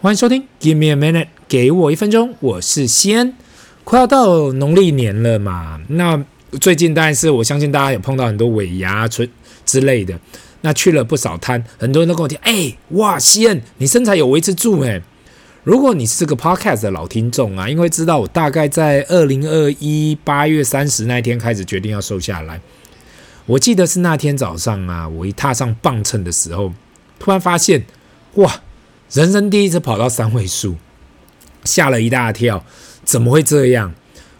欢迎收听，Give me a minute，给我一分钟，我是西恩。快要到农历年了嘛，那最近当然是我相信大家有碰到很多尾牙春之类的，那去了不少摊，很多人都跟我讲，哎、哇，西恩，你身材有维持住哎。如果你是个 podcast 的老听众啊，因为知道我大概在二零二一八月三十那天开始决定要瘦下来，我记得是那天早上啊，我一踏上磅秤的时候，突然发现，哇！人生第一次跑到三位数，吓了一大跳，怎么会这样？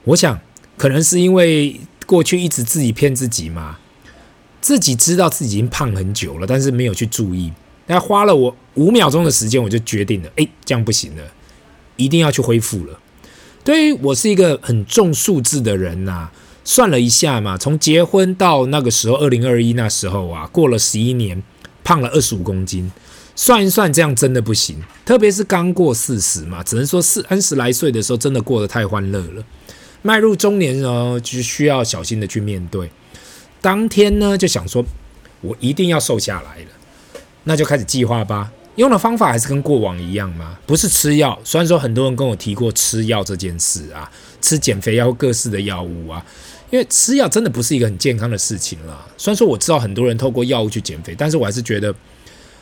我想，可能是因为过去一直自己骗自己嘛，自己知道自己已经胖很久了，但是没有去注意。但花了我五秒钟的时间，我就决定了，哎，这样不行了，一定要去恢复了。对于我是一个很重数字的人呐，算了一下嘛，从结婚到那个时候，二零二一那时候啊，过了十一年，胖了二十五公斤。算一算，这样真的不行。特别是刚过四十嘛，只能说四三十来岁的时候，真的过得太欢乐了。迈入中年呢，就需要小心的去面对。当天呢，就想说，我一定要瘦下来了，那就开始计划吧。用的方法还是跟过往一样嘛，不是吃药。虽然说很多人跟我提过吃药这件事啊，吃减肥药各式的药物啊，因为吃药真的不是一个很健康的事情啦。虽然说我知道很多人透过药物去减肥，但是我还是觉得。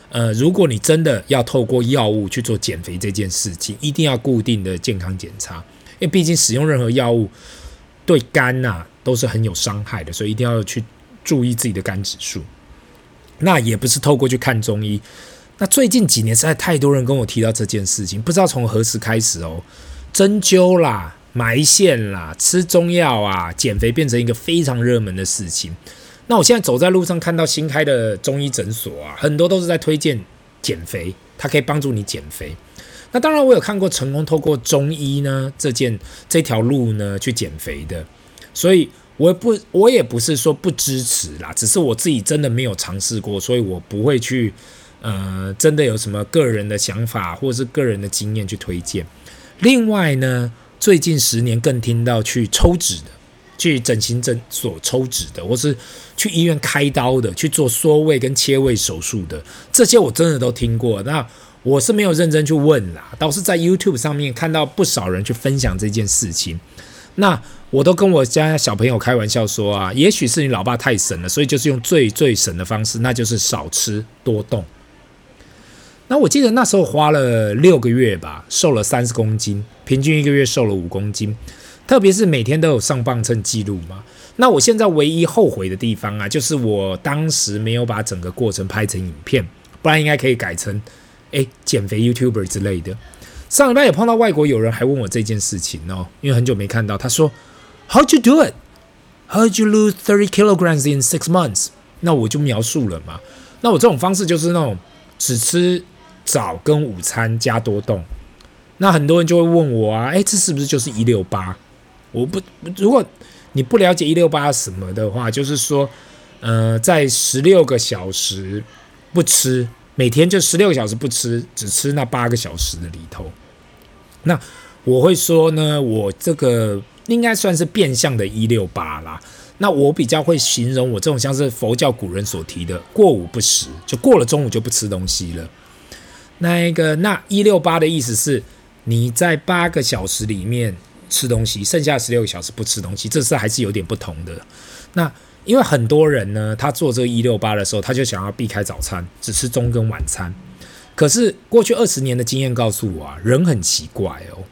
呃，如果你真的要透过药物去做减肥这件事情，一定要固定的健康检查，因为毕竟使用任何药物对肝呐都是很有伤害的，所以一定要去注意自己的肝指数。那也不是透过去看中医。那最近几年实在太多人跟我提到这件事情，不知道从何时开始哦，针灸啦、埋线啦、吃中药啊，减肥变成一个非常热门的事情。那我现在走在路上，看到新开的中医诊所啊，很多都是在推荐减肥，它可以帮助你减肥。那当然，我有看过成功透过中医呢这件这条路呢去减肥的，所以我不我也不是说不支持啦，只是我自己真的没有尝试过，所以我不会去呃真的有什么个人的想法或者是个人的经验去推荐。另外呢，最近十年更听到去抽脂的。去整形诊所抽脂的，或是去医院开刀的，去做缩胃跟切胃手术的，这些我真的都听过。那我是没有认真去问啦，倒是在 YouTube 上面看到不少人去分享这件事情。那我都跟我家小朋友开玩笑说啊，也许是你老爸太神了，所以就是用最最神的方式，那就是少吃多动。那我记得那时候花了六个月吧，瘦了三十公斤，平均一个月瘦了五公斤。特别是每天都有上磅秤记录嘛，那我现在唯一后悔的地方啊，就是我当时没有把整个过程拍成影片，不然应该可以改成，诶减肥 YouTuber 之类的。上礼拜也碰到外国友人还问我这件事情哦，因为很久没看到，他说，How'd you do it? How'd you lose thirty kilograms in six months? 那我就描述了嘛，那我这种方式就是那种只吃早跟午餐加多动，那很多人就会问我啊，诶这是不是就是一六八？我不，如果你不了解一六八什么的话，就是说，呃，在十六个小时不吃，每天就十六个小时不吃，只吃那八个小时的里头。那我会说呢，我这个应该算是变相的一六八啦。那我比较会形容我这种像是佛教古人所提的过午不食，就过了中午就不吃东西了。那一个那一六八的意思是，你在八个小时里面。吃东西，剩下十六个小时不吃东西，这是还是有点不同的。那因为很多人呢，他做这个一六八的时候，他就想要避开早餐，只吃中跟晚餐。可是过去二十年的经验告诉我啊，人很奇怪哦，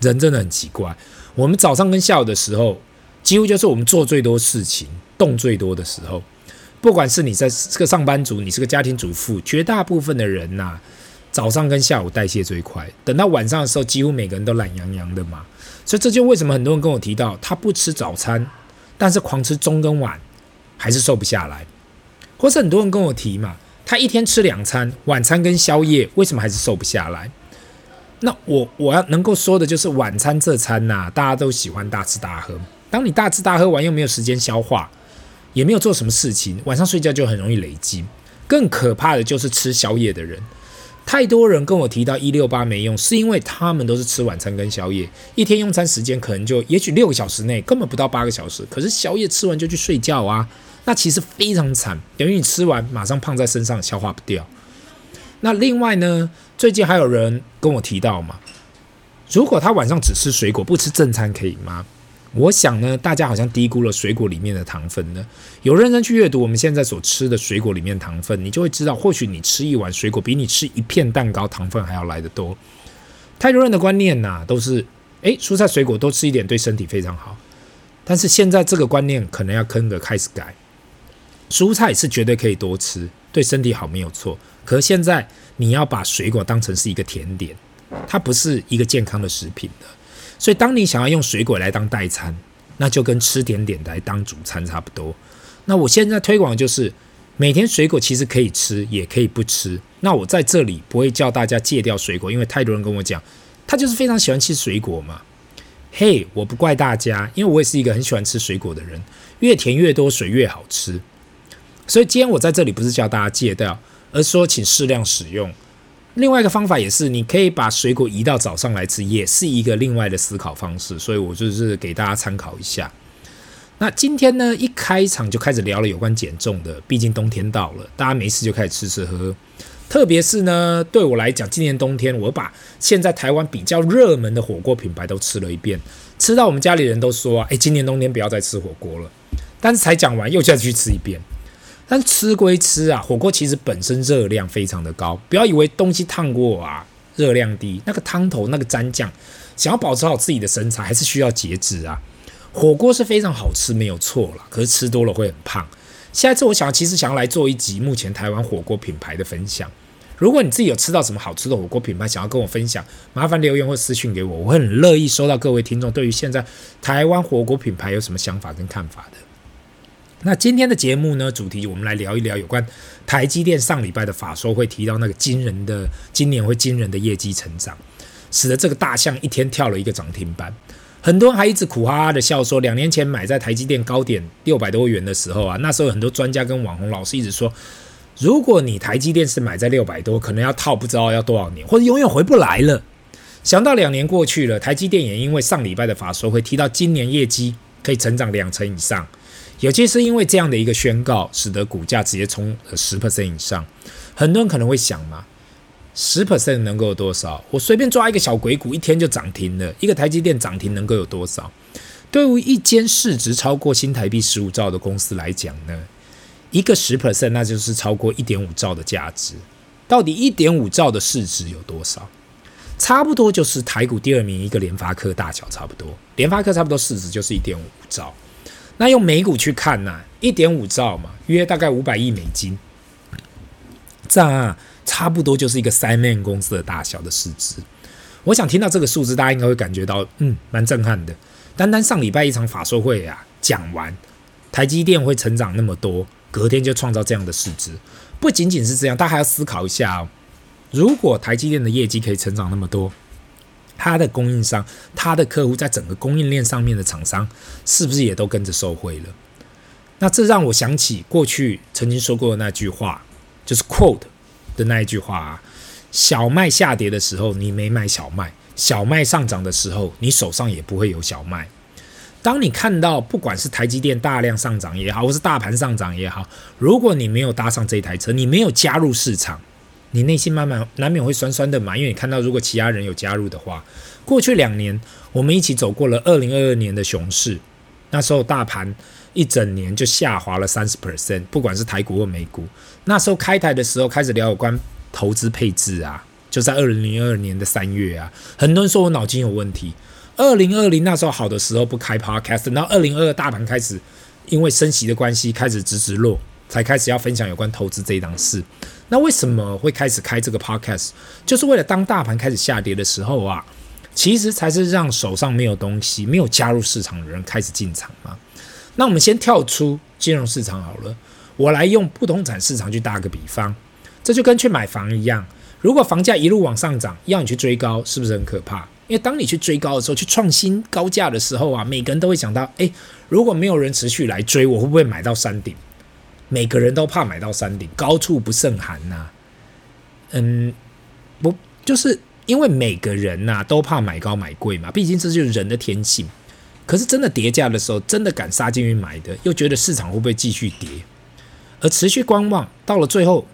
人真的很奇怪。我们早上跟下午的时候，几乎就是我们做最多事情、动最多的时候。不管是你在是个上班族，你是个家庭主妇，绝大部分的人呐、早上跟下午代谢最快，等到晚上的时候，几乎每个人都懒洋洋的嘛。所以这就为什么很多人跟我提到，他不吃早餐，但是狂吃中跟晚，还是瘦不下来。或是很多人跟我提嘛，他一天吃两餐，晚餐跟宵夜，为什么还是瘦不下来？那我我要能够说的就是晚餐这餐呐、大家都喜欢大吃大喝。当你大吃大喝完又没有时间消化，也没有做什么事情，晚上睡觉就很容易累积。更可怕的就是吃宵夜的人。太多人跟我提到一六八没用，是因为他们都是吃晚餐跟宵夜，一天用餐时间可能就也许六个小时内，根本不到八个小时。可是宵夜吃完就去睡觉啊，那其实非常惨，等于你吃完马上胖在身上，消化不掉。那另外呢，最近还有人跟我提到嘛，如果他晚上只吃水果不吃正餐可以吗？我想呢，大家好像低估了水果里面的糖分呢。有认真去阅读我们现在所吃的水果里面糖分，你就会知道，或许你吃一碗水果比你吃一片蛋糕糖分还要来得多。太多人的观念呐、都是诶，蔬菜水果多吃一点对身体非常好。但是现在这个观念可能要跟着开始改，蔬菜是绝对可以多吃，对身体好没有错。可是现在你要把水果当成是一个甜点，它不是一个健康的食品的。所以当你想要用水果来当代餐，那就跟吃甜点来当主餐差不多。那我现在推广就是每天水果其实可以吃，也可以不吃。那我在这里不会叫大家戒掉水果，因为太多人跟我讲，他就是非常喜欢吃水果嘛。嘿，我不怪大家，因为我也是一个很喜欢吃水果的人，越甜越多水越好吃。所以今天我在这里不是叫大家戒掉。而是说，请适量使用。另外一个方法也是，你可以把水果移到早上来吃，也是一个另外的思考方式。所以我就是给大家参考一下。那今天呢，一开场就开始聊了有关减重的，毕竟冬天到了，大家没事就开始吃吃喝喝。特别是呢，对我来讲，今年冬天我把现在台湾比较热门的火锅品牌都吃了一遍，吃到我们家里人都说啊，诶，今年冬天不要再吃火锅了。但是才讲完，又再去吃一遍。但吃归吃啊，火锅其实本身热量非常的高，不要以为东西烫过啊，热量低。那个汤头那个蘸酱，想要保持好自己的身材，还是需要节制啊。火锅是非常好吃，没有错啦，可是吃多了会很胖。下一次我想其实想要来做一集目前台湾火锅品牌的分享。如果你自己有吃到什么好吃的火锅品牌，想要跟我分享，麻烦留言或私讯给我，我会很乐意收到各位听众对于现在台湾火锅品牌有什么想法跟看法的。那今天的节目呢，主题我们来聊一聊有关台积电上礼拜的法说会提到那个惊人的今年会惊人的业绩成长，使得这个大象一天跳了一个涨停板。很多人还一直苦哈哈的笑说，两年前买在台积电高点六百多元的时候啊，那时候很多专家跟网红老师一直说，如果你台积电是买在六百多，可能要套不知道要多少年，或者永远回不来了。想到两年过去了，台积电也因为上礼拜的法说会提到今年业绩可以成长两成以上。尤其是因为这样的一个宣告，使得股价直接冲了十 percent 以上。很多人可能会想嘛，十 percent 能够有多少？我随便抓一个小鬼股，一天就涨停了。一个台积电涨停能够有多少？对于一间市值超过新台币十五兆的公司来讲呢，一个十 percent 那就是超过一点五兆的价值。到底一点五兆的市值有多少？差不多就是台股第二名一个联发科大小差不多。联发科差不多市值就是一点五兆。那用美股去看呢、啊，一点五兆嘛，约大概五百亿美金，这样啊，差不多就是一个三面公司的大小的市值。我想听到这个数字，大家应该会感觉到，嗯，蛮震撼的。单单上礼拜一场法说会啊，讲完台积电会成长那么多，隔天就创造这样的市值。不仅仅是这样，大家还要思考一下哦，如果台积电的业绩可以成长那么多。他的供应商，他的客户，在整个供应链上面的厂商，是不是也都跟着受惠了？那这让我想起过去曾经说过的那句话，就是 quote 的那一句话啊：小麦下跌的时候，你没买小麦；小麦上涨的时候，你手上也不会有小麦。当你看到不管是台积电大量上涨也好，或是大盘上涨也好，如果你没有搭上这台车，你没有加入市场。你内心慢慢难免会酸酸的嘛，因为你看到如果其他人有加入的话，过去两年我们一起走过了二零二二年的熊市，那时候大盘一整年就下滑了三十 percent，不管是台股或美股。那时候开台的时候开始聊有关投资配置啊，就在二零零二年的三月啊，很多人说我脑筋有问题。二零二零那时候好的时候不开 podcast，然后二零二二大盘开始因为升息的关系开始直直落，才开始要分享有关投资这一档事。那为什么会开始开这个 podcast？就是为了当大盘开始下跌的时候啊，其实才是让手上没有东西、没有加入市场的人开始进场嘛。那我们先跳出金融市场好了，我来用不动产市场去打个比方，这就跟去买房一样，如果房价一路往上涨，要你去追高，是不是很可怕？因为当你去追高的时候，去创新高价的时候啊，每个人都会想到：诶，如果没有人持续来追，我会不会买到山顶？每个人都怕买到山顶，高处不胜寒呐、嗯，不，就是因为每个人呐、都怕买高买贵嘛，毕竟这就是人的天性。可是真的跌价的时候，真的敢杀进去买的，又觉得市场会不会继续跌，而持续观望，到了最后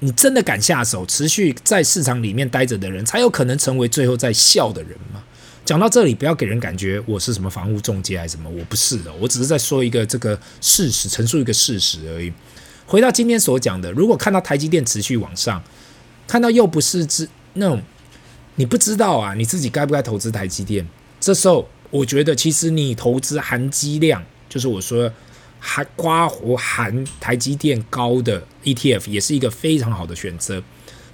你真的敢下手，持续在市场里面待着的人，才有可能成为最后在笑的人嘛。讲到这里，不要给人感觉我是什么房屋中介还是什么，我不是的，我只是在说一个这个事实，陈述一个事实而已。回到今天所讲的，如果看到台积电持续往上，看到又不是之那种，你不知道啊，你自己该不该投资台积电？这时候，我觉得其实你投资含积量，就是我说含刮胡含台积电高的 ETF，也是一个非常好的选择。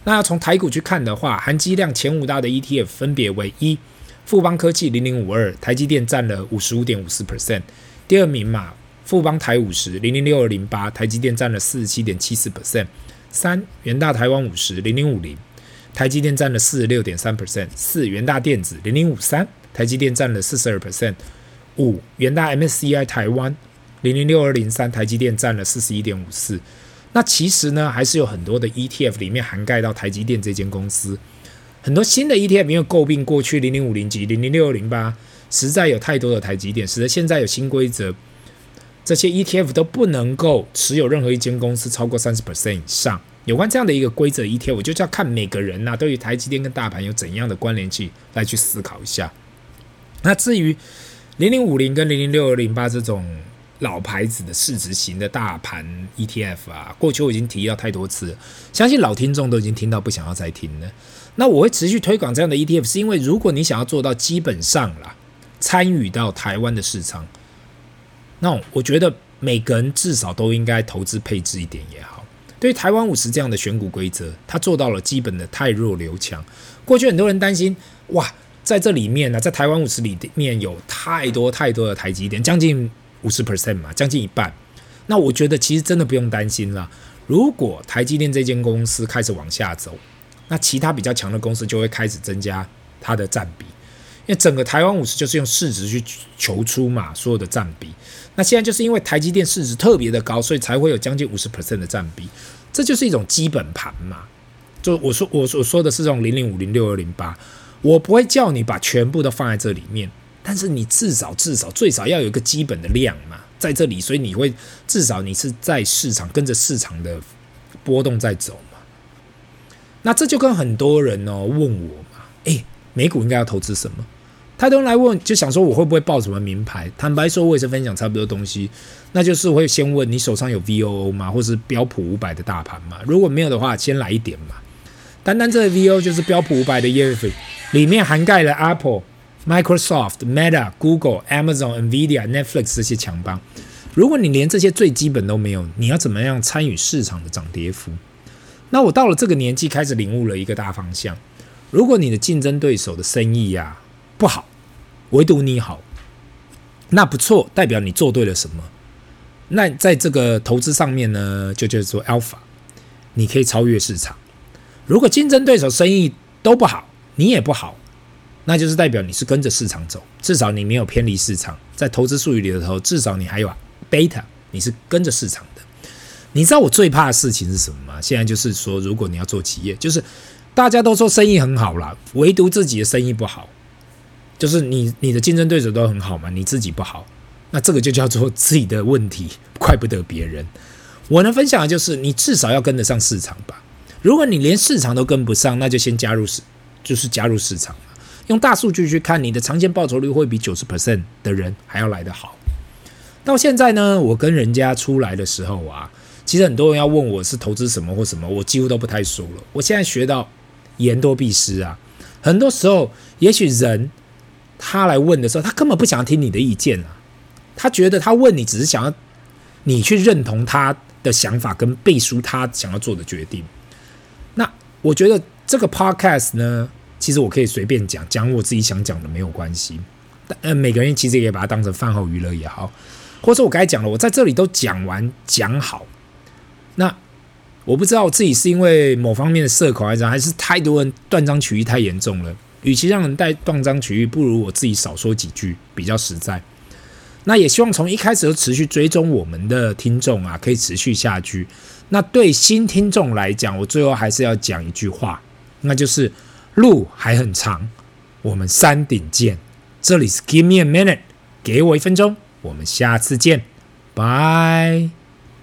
那要从台股去看的话，含积量前五大的 ETF 分别为一。富邦科技零零五二，台积电占了五十五点五四 percent。第二名嘛，富邦台五十零零六二零八，台积电占了四十七点七四 percent。三元大台湾五十零零五零，台积电占了四十六点三 percent。四元大电子零零五三，台积电占了四十二 percent。五元大 MSCI 台湾零零六二零三，台积电占了四十一点五四。那其实呢，还是有很多的 ETF 里面涵盖到台积电这间公司。很多新的 ETF 因为诟病过去零零五零及零零六二零八，实在有太多的台积电，使得现在有新规则，这些 ETF 都不能够持有任何一间公司超过三十 percent 以上。有关这样的一个规则 ETF，我就叫看每个人呐、对于台积电跟大盘有怎样的关联性来去思考一下。那至于零零五零跟零零六二零八这种老牌子的市值型的大盘 ETF 啊，过去我已经提到太多次，相信老听众都已经听到不想要再听了。那我会持续推广这样的 ETF，是因为如果你想要做到基本上啦，参与到台湾的市场，那我觉得每个人至少都应该投资配置一点也好。对于台湾五十这样的选股规则，它做到了基本的汰弱留强。过去很多人担心，哇，在这里面呢，在台湾五十里面有太多太多的台积电，将近五十 percent 嘛，将近一半。那我觉得其实真的不用担心了。如果台积电这间公司开始往下走，那其他比较强的公司就会开始增加它的占比，因为整个台湾五十就是用市值去求出嘛，所有的占比。那现在就是因为台积电市值特别的高，所以才会有将近五十 percent 的占比，这就是一种基本盘嘛。就我说我所说的是这种零零五零六二零八，我不会叫你把全部都放在这里面，但是你至少至少最少要有一个基本的量嘛，在这里，所以你会至少你是在市场跟着市场的波动在走。那这就跟很多人哦问我嘛，诶，美股应该要投资什么？太多人来问，就想说我会不会报什么名牌？坦白说，我也是分享差不多东西。那就是会先问你手上有 VOO 吗？或是标普五百的大盘吗？如果没有的话，先来一点嘛。单单这个 V O 就是标普五百的 ETF，里面涵盖了 Apple、Microsoft、Meta、Google、Amazon、Nvidia、Netflix 这些强邦。如果你连这些最基本都没有，你要怎么样参与市场的涨跌幅？那我到了这个年纪，开始领悟了一个大方向：如果你的竞争对手的生意呀、不好，唯独你好，那不错，代表你做对了什么？那在这个投资上面呢，就叫做 Alpha，你可以超越市场。如果竞争对手生意都不好，你也不好，那就是代表你是跟着市场走，至少你没有偏离市场。在投资术语里的头，至少你还有 Beta，你是跟着市场的。你知道我最怕的事情是什么吗？现在就是说，如果你要做企业，就是大家都说生意很好啦，唯独自己的生意不好，就是你你的竞争对手都很好嘛，你自己不好，那这个就叫做自己的问题，怪不得别人。我能分享的就是，你至少要跟得上市场吧。如果你连市场都跟不上，那就先加入市，就是加入市场嘛。用大数据去看，你的长线报酬率会比九十 percent 的人还要来得好。到现在呢，我跟人家出来的时候啊。其实很多人要问我是投资什么或什么，我几乎都不太说了。我现在学到言多必失啊，很多时候，也许人他来问的时候，他根本不想要听你的意见啊，他觉得他问你只是想要你去认同他的想法跟背书他想要做的决定。那我觉得这个 podcast 呢，其实我可以随便讲，讲我自己想讲的没有关系。但每个人其实也把它当成饭后娱乐也好，或者我刚才讲了，我在这里都讲完讲好。我不知道我自己是因为某方面的社恐还是还是太多人断章取义太严重了。与其让人带断章取义，不如我自己少说几句比较实在。那也希望从一开始就持续追踪我们的听众啊，可以持续下去。那对新听众来讲，我最后还是要讲一句话，那就是路还很长，我们山顶见。这里是 Give me a minute，给我一分钟，我们下次见，拜。